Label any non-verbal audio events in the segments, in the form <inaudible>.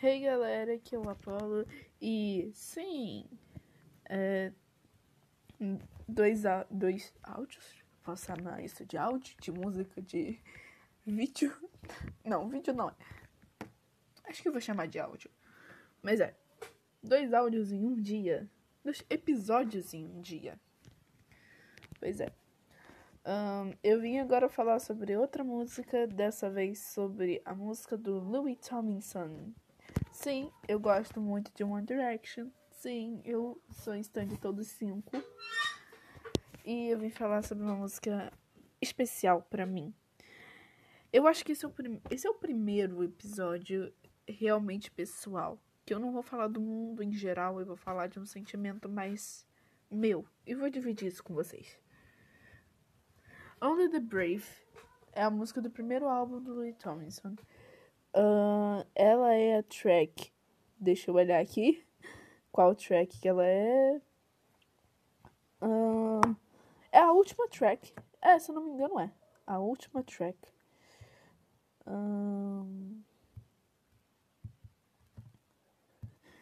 Hey galera, aqui é o Apolo e sim, é, dois, dois áudios, posso chamar isso de áudio, de música, de vídeo? Não, vídeo não é. Acho que eu vou chamar de áudio. Mas é, dois áudios em um dia, dois episódios em um dia. Pois é. Um, eu vim agora falar sobre outra música, dessa vez sobre a música do Louis Tomlinson. Sim, eu gosto muito de One Direction. Sim, eu sou stand de todos cinco. E eu vim falar sobre uma música especial para mim. Eu acho que esse é, o esse é o primeiro episódio realmente pessoal. Que eu não vou falar do mundo em geral, eu vou falar de um sentimento mais meu. E vou dividir isso com vocês. Only the Brave é a música do primeiro álbum do Louis Tomlinson. Uh, ela é a track. Deixa eu olhar aqui. <laughs> Qual track que ela é? Uh, é a última track. É, se eu não me engano, é. A última track. Um...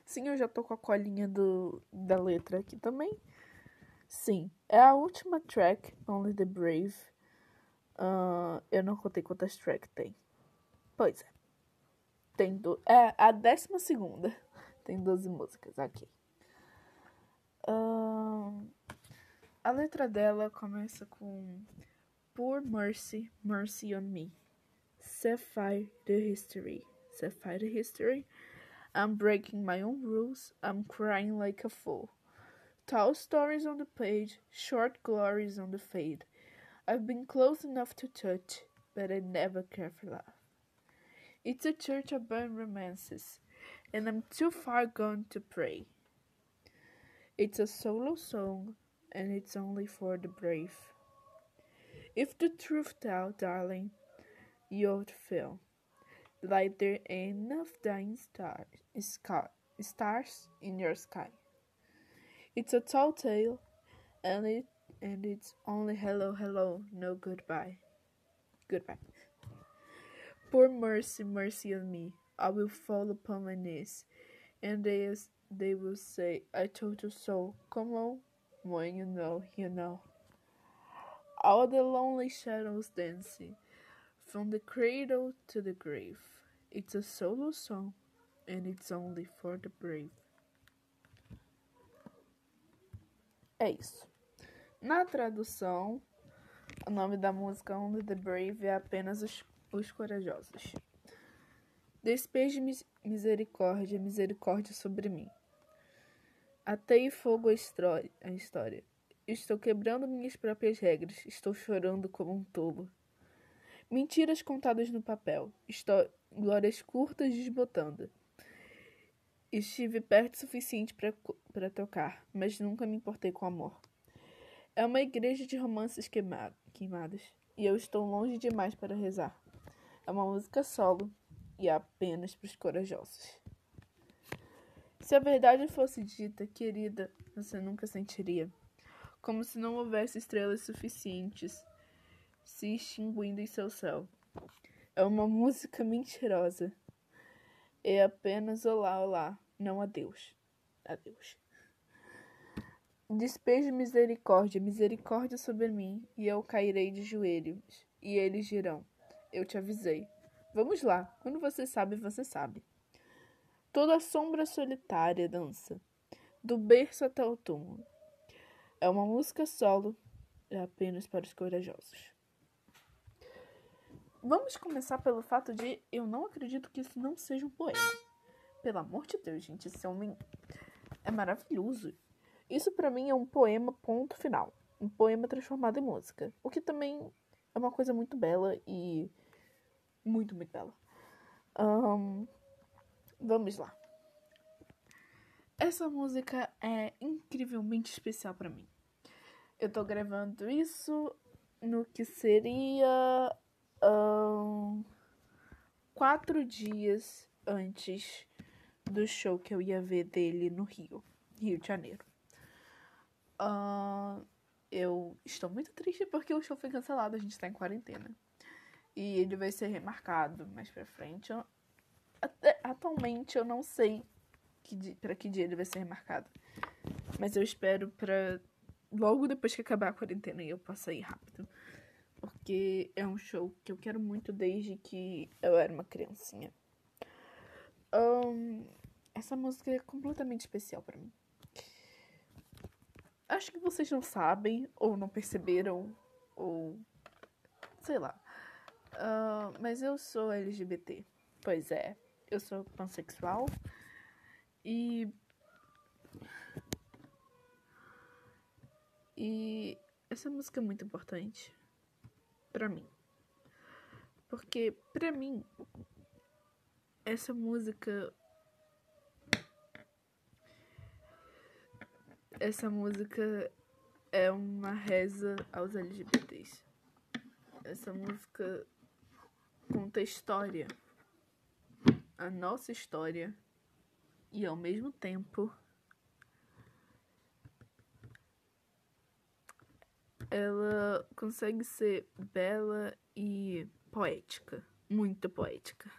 Sim, eu já tô com a colinha do, da letra aqui também. Sim, é a última track, Only the Brave. Uh, eu não contei quantas tracks tem. Pois é. Tem do... É a décima segunda. Tem 12 músicas aqui. Uh, a letra dela começa com Poor Mercy, Mercy on Me. Sapphire the History. Sapphire the History. I'm breaking my own rules. I'm crying like a fool. Tall stories on the page, short glories on the fade. I've been close enough to touch, but I never care for love. It's a church of burned romances, and I'm too far gone to pray. It's a solo song, and it's only for the brave. If the truth tell, darling, you'll feel like there ain't enough dying stars, stars in your sky. It's a tall tale, and it and it's only hello, hello, no goodbye. Goodbye. Poor mercy, mercy on me. I will fall upon my knees, and they they will say, I told you so. Come on, when you know, you know. All the lonely shadows dancing, from the cradle to the grave. It's a solo song, and it's only for the brave. É isso. Na tradução, o nome da música Only the Brave é apenas Os, os Corajosos. Despeje misericórdia, misericórdia sobre mim. Atei fogo a história. Estou quebrando minhas próprias regras. Estou chorando como um tolo. Mentiras contadas no papel. Estou... Glórias curtas desbotando. Estive perto o suficiente para tocar, mas nunca me importei com amor. É uma igreja de romances queimados, e eu estou longe demais para rezar. É uma música solo e é apenas para os corajosos. Se a verdade fosse dita, querida, você nunca sentiria. Como se não houvesse estrelas suficientes se extinguindo em seu céu. É uma música mentirosa. É apenas olá, olá, não adeus. Adeus. Despeje misericórdia, misericórdia sobre mim, e eu cairei de joelhos, e eles dirão: Eu te avisei. Vamos lá, quando você sabe, você sabe. Toda sombra solitária dança, do berço até o túmulo. É uma música solo, é apenas para os corajosos. Vamos começar pelo fato de eu não acredito que isso não seja um poema. Pelo amor de Deus, gente, é, um... é maravilhoso. Isso para mim é um poema ponto final. Um poema transformado em música. O que também é uma coisa muito bela e. Muito, muito bela. Um, vamos lá. Essa música é incrivelmente especial para mim. Eu tô gravando isso no que seria. Um, quatro dias antes do show que eu ia ver dele no Rio, Rio de Janeiro. Eu estou muito triste porque o show foi cancelado, a gente está em quarentena. E ele vai ser remarcado mais pra frente. totalmente eu não sei que para que dia ele vai ser remarcado. Mas eu espero para logo depois que acabar a quarentena eu possa ir rápido. Porque é um show que eu quero muito desde que eu era uma criancinha. Um, essa música é completamente especial para mim. Acho que vocês não sabem, ou não perceberam, ou. sei lá. Uh, mas eu sou LGBT. Pois é, eu sou pansexual. E. E essa música é muito importante para mim. Porque, para mim, essa música Essa música é uma reza aos LGBTs. Essa música conta a história, a nossa história, e ao mesmo tempo ela consegue ser bela e poética, muito poética.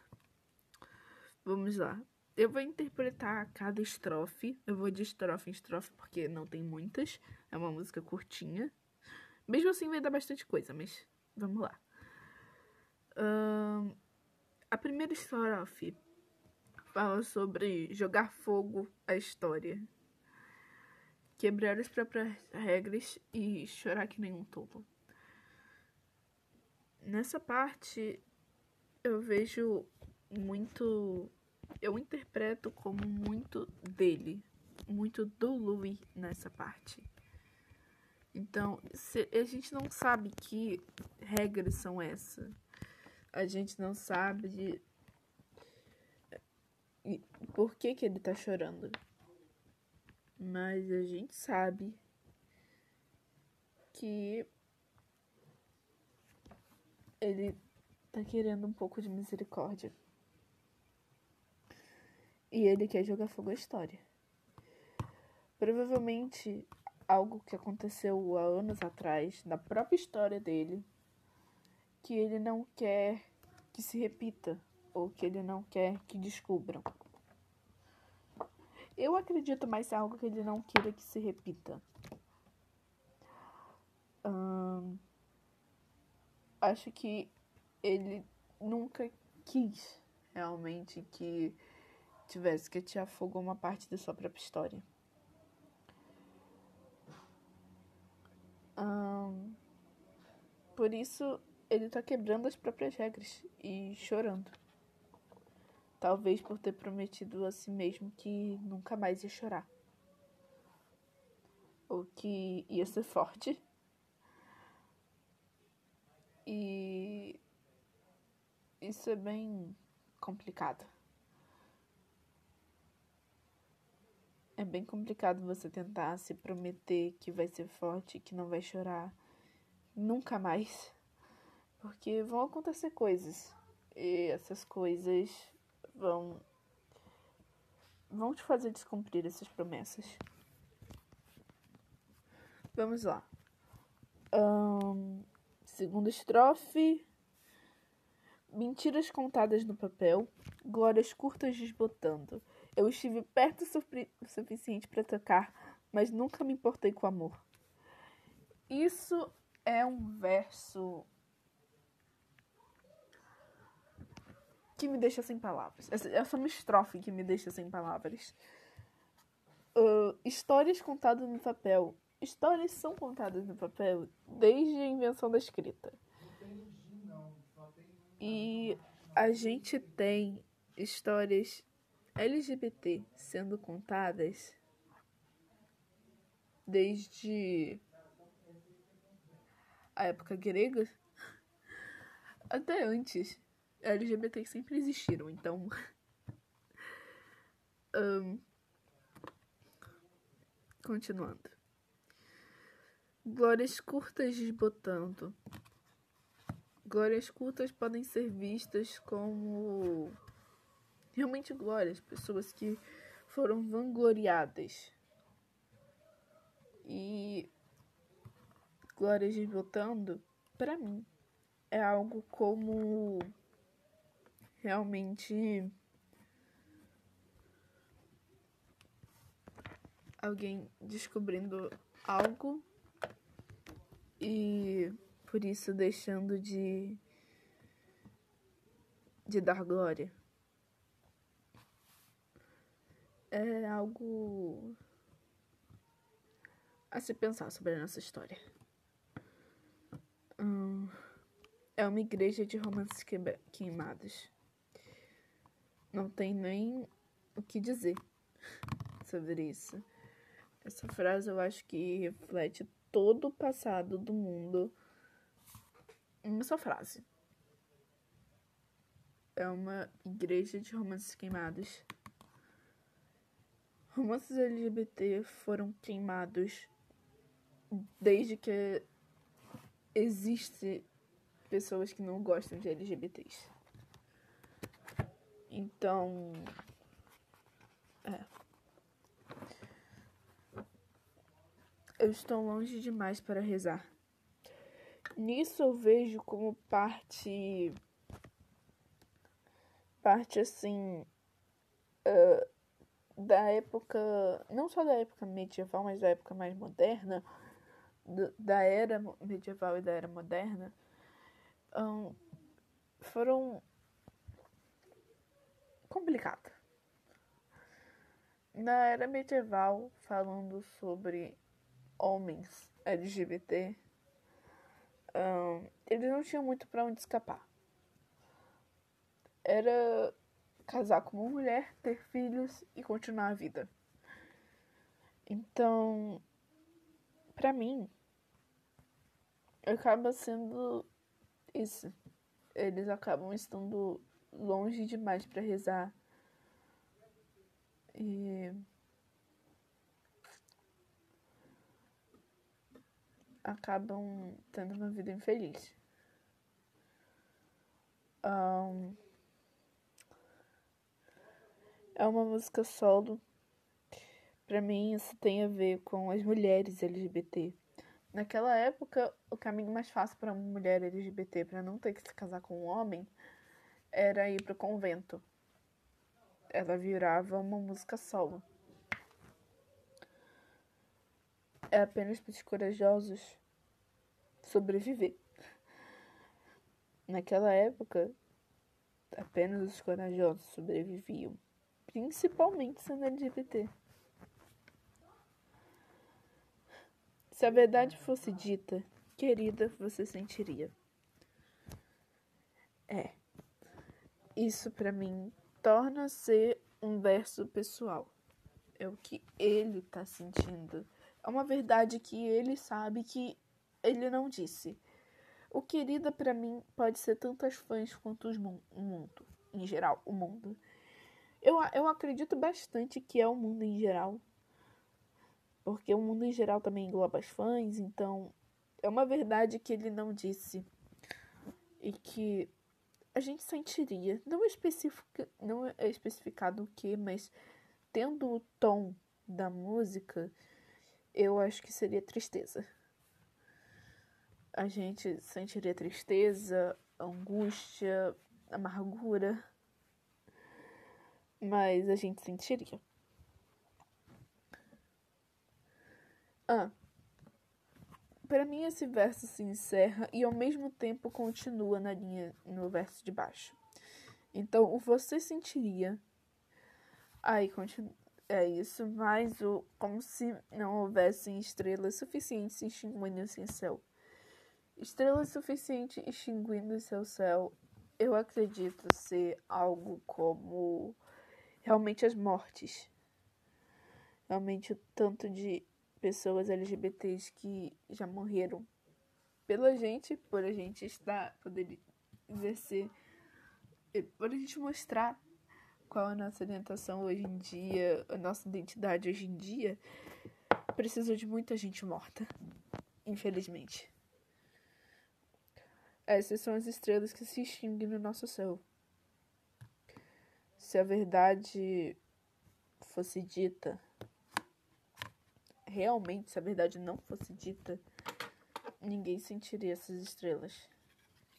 Vamos lá. Eu vou interpretar cada estrofe. Eu vou de estrofe em estrofe porque não tem muitas. É uma música curtinha. Mesmo assim vai dar bastante coisa, mas vamos lá. Uh, a primeira estrofe fala sobre jogar fogo à história, quebrar as próprias regras e chorar que nem um tolo. Nessa parte eu vejo muito eu interpreto como muito dele, muito do Louis nessa parte. Então, se, a gente não sabe que regras são essas. A gente não sabe de, por que, que ele tá chorando. Mas a gente sabe que ele tá querendo um pouco de misericórdia. E ele quer jogar fogo à história. Provavelmente algo que aconteceu há anos atrás, na própria história dele, que ele não quer que se repita, ou que ele não quer que descubram. Eu acredito mais em algo que ele não queira que se repita. Hum, acho que ele nunca quis realmente que tivesse que te afogou uma parte da sua própria história. Um, por isso, ele tá quebrando as próprias regras e chorando. Talvez por ter prometido a si mesmo que nunca mais ia chorar. Ou que ia ser forte. E isso é bem complicado. É bem complicado você tentar se prometer que vai ser forte, que não vai chorar nunca mais. Porque vão acontecer coisas. E essas coisas vão vão te fazer descumprir essas promessas. Vamos lá. Um, segunda estrofe. Mentiras contadas no papel, glórias curtas desbotando. Eu estive perto o suficiente para tocar, mas nunca me importei com amor. Isso é um verso que me deixa sem palavras. Essa, essa é uma estrofe que me deixa sem palavras. Uh, histórias contadas no papel. Histórias são contadas no papel desde a invenção da escrita. E a gente tem histórias LGBT sendo contadas desde a época grega até antes. LGBT sempre existiram, então. <laughs> um, continuando. Glórias curtas desbotando. Glórias curtas podem ser vistas como realmente glórias, pessoas que foram vangloriadas. E glórias desbotando, para mim, é algo como realmente alguém descobrindo algo e por isso deixando de de dar glória. É algo a se pensar sobre a nossa história. Hum, é uma igreja de romances queimados. Não tem nem o que dizer sobre isso. Essa frase eu acho que reflete todo o passado do mundo em uma só frase. É uma igreja de romances queimados. Romances LGBT foram queimados desde que existe pessoas que não gostam de LGBTs. Então, é. Eu estou longe demais para rezar. Nisso eu vejo como parte parte assim uh, da época, não só da época medieval, mas da época mais moderna, da era medieval e da era moderna, um, foram complicadas. Na era medieval, falando sobre homens LGBT, um, eles não tinham muito para onde escapar. Era casar com uma mulher, ter filhos e continuar a vida. Então, para mim, acaba sendo isso. Eles acabam estando longe demais para rezar. E acabam tendo uma vida infeliz. Um, é uma música solo. Para mim, isso tem a ver com as mulheres LGBT. Naquela época, o caminho mais fácil para uma mulher LGBT para não ter que se casar com um homem era ir pro convento. Ela virava uma música solo. É apenas para os corajosos sobreviver. Naquela época, apenas os corajosos sobreviviam principalmente sendo LGBT. Se a verdade fosse dita, querida, você sentiria. É. Isso para mim torna ser um verso pessoal. É o que ele tá sentindo. É uma verdade que ele sabe que ele não disse. O querida para mim pode ser tantas fãs quanto o mundo, em geral, o mundo. Eu, eu acredito bastante que é o mundo em geral. Porque o mundo em geral também engloba as fãs, então é uma verdade que ele não disse. E que a gente sentiria. Não é, especifica, não é especificado o que, mas tendo o tom da música, eu acho que seria tristeza. A gente sentiria tristeza, angústia, amargura mas a gente sentiria. Ah, para mim esse verso se encerra e ao mesmo tempo continua na linha no verso de baixo. Então, o você sentiria aí continua é isso, mas o como se não houvessem estrelas suficientes extinguindo seu céu. Estrelas suficientes extinguindo seu céu, eu acredito ser algo como realmente as mortes. Realmente o tanto de pessoas LGBTs que já morreram pela gente, por a gente estar, poder exercer, por a gente mostrar qual é a nossa orientação hoje em dia, a nossa identidade hoje em dia, precisou de muita gente morta, infelizmente. Essas são as estrelas que se extinguem no nosso céu se a verdade fosse dita, realmente, se a verdade não fosse dita, ninguém sentiria essas estrelas.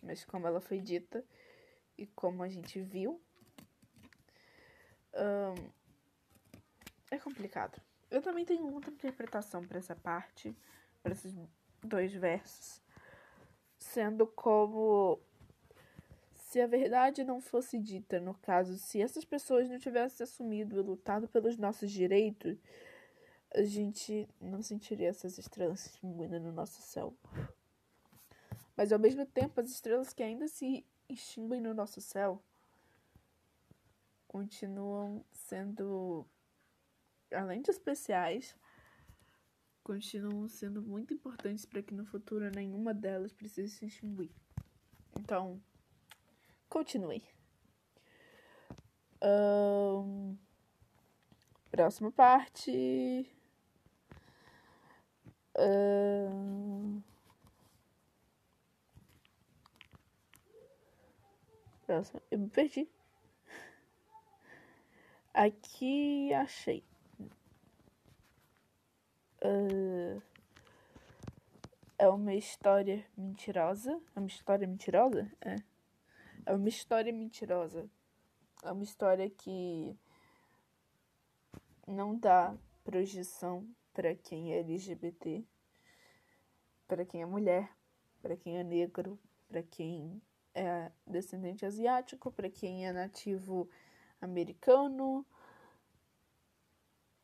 Mas como ela foi dita e como a gente viu, é complicado. Eu também tenho outra interpretação para essa parte, para esses dois versos, sendo como se a verdade não fosse dita, no caso, se essas pessoas não tivessem assumido e lutado pelos nossos direitos, a gente não sentiria essas estrelas se extinguindo no nosso céu. Mas ao mesmo tempo, as estrelas que ainda se extinguem no nosso céu continuam sendo, além de especiais, continuam sendo muito importantes para que no futuro nenhuma delas precise se extinguir. Então, continue. Um, próxima parte. Um, próxima. Eu me perdi. Aqui achei. Uh, é uma história mentirosa. É uma história mentirosa? É. É uma história mentirosa. É uma história que não dá projeção para quem é LGBT, para quem é mulher, para quem é negro, para quem é descendente asiático, para quem é nativo americano,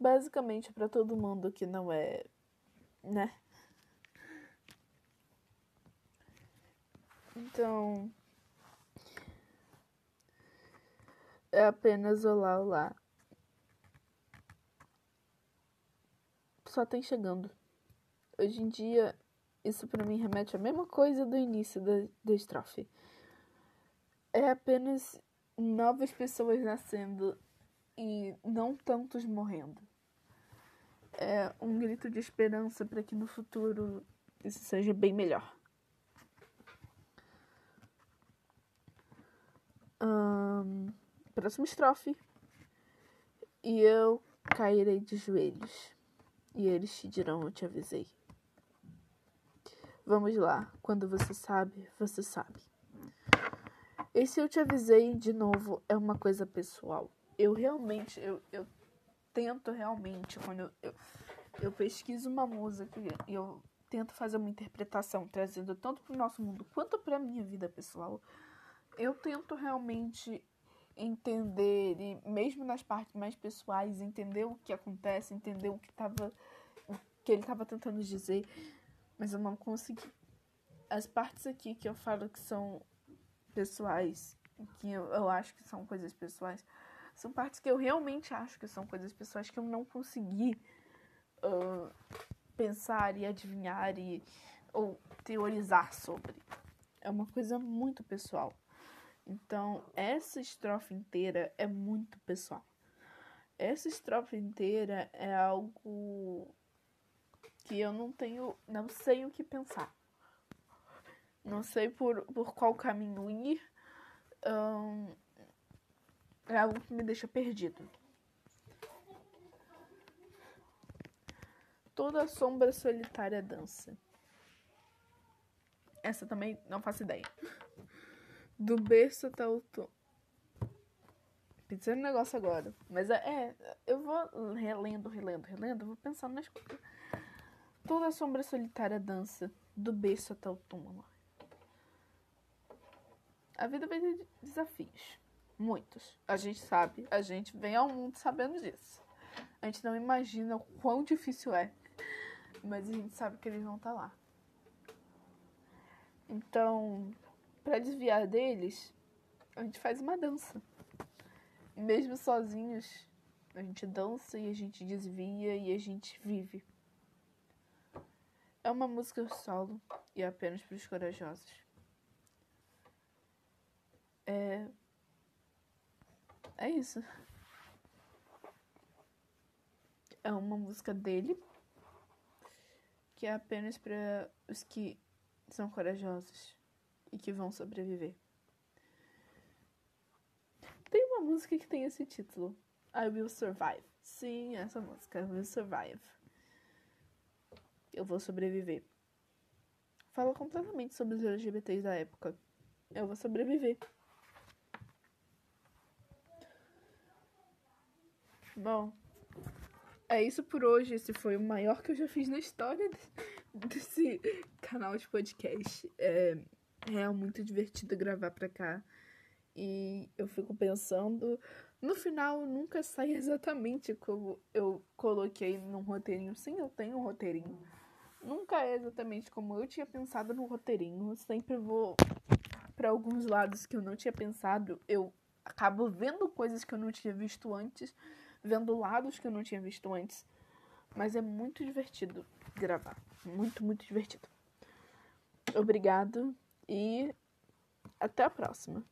basicamente para todo mundo que não é, né? Então, é apenas olá, olá. Só tem chegando. Hoje em dia, isso para mim remete à mesma coisa do início da, da estrofe. É apenas novas pessoas nascendo e não tantos morrendo. É um grito de esperança para que no futuro isso seja bem melhor. Um, próxima estrofe. E eu cairei de joelhos, e eles te dirão: Eu te avisei. Vamos lá, quando você sabe, você sabe. Esse eu te avisei de novo é uma coisa pessoal. Eu realmente, eu, eu tento realmente, quando eu, eu, eu pesquiso uma música e eu tento fazer uma interpretação, trazendo tanto para o nosso mundo quanto para a minha vida pessoal, eu tento realmente entender e mesmo nas partes mais pessoais entender o que acontece, entender o que tava o que ele estava tentando dizer, mas eu não consegui. As partes aqui que eu falo que são pessoais, que eu, eu acho que são coisas pessoais, são partes que eu realmente acho que são coisas pessoais que eu não consegui uh, pensar e adivinhar e ou teorizar sobre. É uma coisa muito pessoal. Então, essa estrofe inteira é muito pessoal. Essa estrofe inteira é algo que eu não tenho, não sei o que pensar. Não sei por, por qual caminho ir. Um, é algo que me deixa perdido. Toda sombra solitária dança. Essa também não faço ideia. Do berço até o tom. Pensei no negócio agora. Mas é, é, eu vou relendo, relendo, relendo, vou pensando nas coisas. Toda sombra solitária dança, do berço até o túmulo. A vida vai ter desafios. Muitos. A gente sabe. A gente vem ao mundo sabendo disso. A gente não imagina o quão difícil é. Mas a gente sabe que eles vão estar tá lá. Então, para desviar deles, a gente faz uma dança. Mesmo sozinhos, a gente dança e a gente desvia e a gente vive. É uma música solo e é apenas para os corajosos. É. É isso. É uma música dele que é apenas para os que são corajosos e que vão sobreviver. Tem uma música que tem esse título: I Will Survive. Sim, essa música, I Will Survive. Eu vou sobreviver. Fala completamente sobre os LGBTs da época. Eu vou sobreviver. Bom, é isso por hoje. Esse foi o maior que eu já fiz na história <laughs> desse canal de podcast. É, é muito divertido gravar pra cá. E eu fico pensando. No final, nunca sai <laughs> exatamente como eu coloquei num roteirinho. Sim, eu tenho um roteirinho. Nunca é exatamente como eu tinha pensado no roteirinho. Eu sempre vou para alguns lados que eu não tinha pensado. Eu acabo vendo coisas que eu não tinha visto antes, vendo lados que eu não tinha visto antes. Mas é muito divertido gravar. Muito, muito divertido. Obrigado e até a próxima.